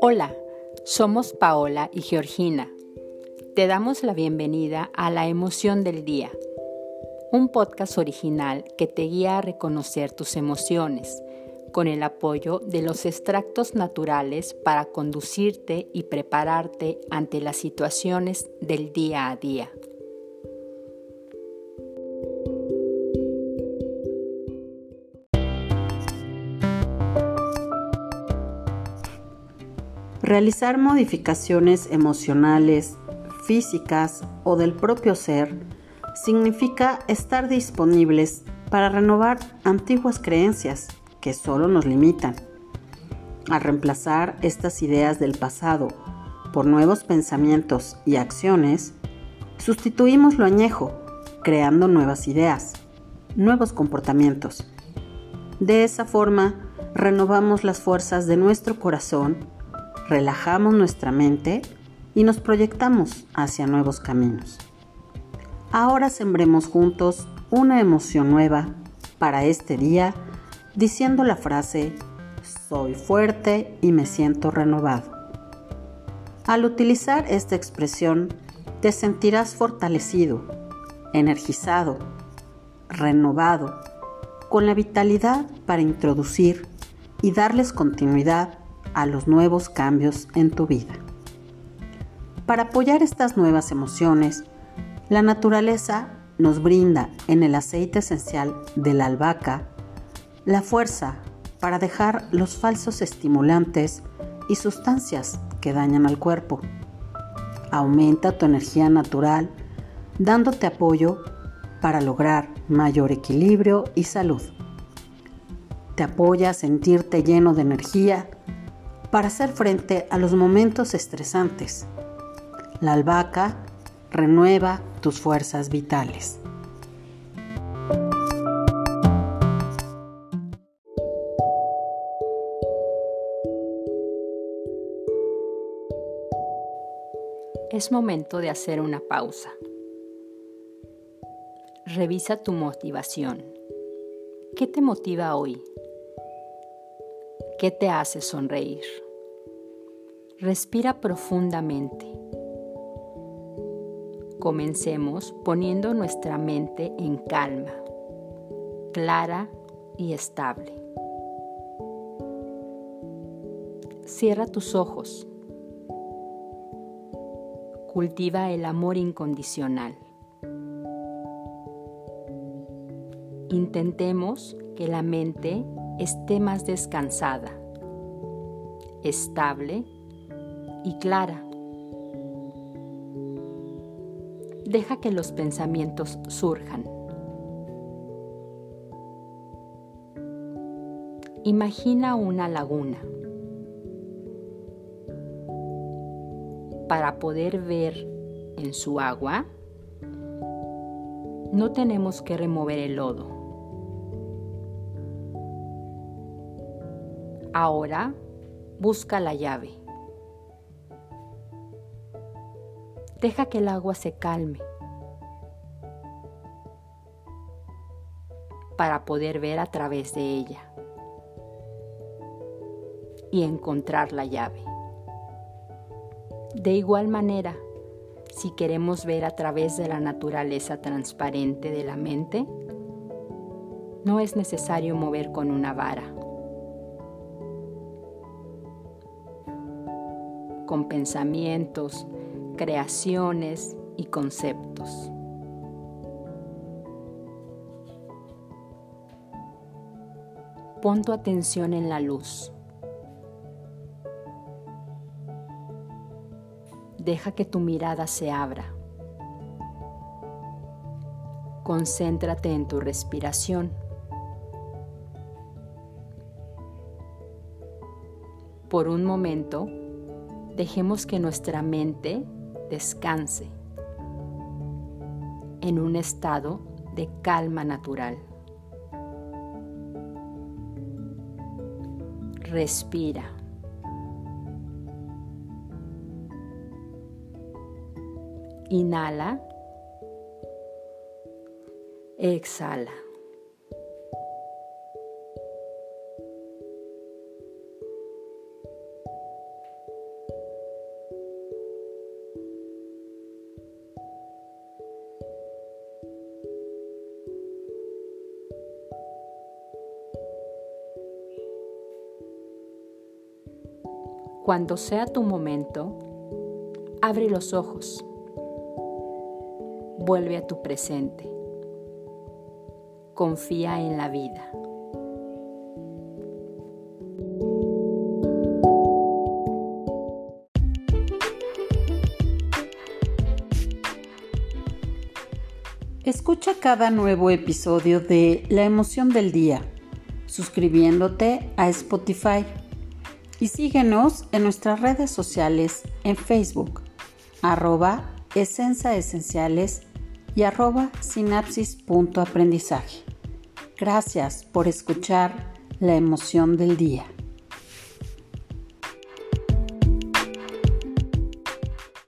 Hola, somos Paola y Georgina. Te damos la bienvenida a La Emoción del Día, un podcast original que te guía a reconocer tus emociones con el apoyo de los extractos naturales para conducirte y prepararte ante las situaciones del día a día. Realizar modificaciones emocionales, físicas o del propio ser significa estar disponibles para renovar antiguas creencias que solo nos limitan. Al reemplazar estas ideas del pasado por nuevos pensamientos y acciones, sustituimos lo añejo, creando nuevas ideas, nuevos comportamientos. De esa forma, renovamos las fuerzas de nuestro corazón relajamos nuestra mente y nos proyectamos hacia nuevos caminos. Ahora sembremos juntos una emoción nueva para este día diciendo la frase soy fuerte y me siento renovado. Al utilizar esta expresión te sentirás fortalecido, energizado, renovado, con la vitalidad para introducir y darles continuidad a los nuevos cambios en tu vida. Para apoyar estas nuevas emociones, la naturaleza nos brinda en el aceite esencial de la albahaca la fuerza para dejar los falsos estimulantes y sustancias que dañan al cuerpo. Aumenta tu energía natural dándote apoyo para lograr mayor equilibrio y salud. Te apoya a sentirte lleno de energía para hacer frente a los momentos estresantes. La albahaca renueva tus fuerzas vitales. Es momento de hacer una pausa. Revisa tu motivación. ¿Qué te motiva hoy? ¿Qué te hace sonreír? Respira profundamente. Comencemos poniendo nuestra mente en calma, clara y estable. Cierra tus ojos. Cultiva el amor incondicional. Intentemos que la mente esté más descansada, estable y clara. Deja que los pensamientos surjan. Imagina una laguna. Para poder ver en su agua, no tenemos que remover el lodo. Ahora busca la llave. Deja que el agua se calme. Para poder ver a través de ella. Y encontrar la llave. De igual manera, si queremos ver a través de la naturaleza transparente de la mente, no es necesario mover con una vara. Con pensamientos, creaciones y conceptos. Pon tu atención en la luz. Deja que tu mirada se abra. Concéntrate en tu respiración. Por un momento, dejemos que nuestra mente descanse en un estado de calma natural. Respira. Inhala. Exhala. Cuando sea tu momento, abre los ojos. Vuelve a tu presente. Confía en la vida. Escucha cada nuevo episodio de La emoción del día, suscribiéndote a Spotify y síguenos en nuestras redes sociales en Facebook, arroba esenciales y arroba sinapsis.aprendizaje. Gracias por escuchar La emoción del día.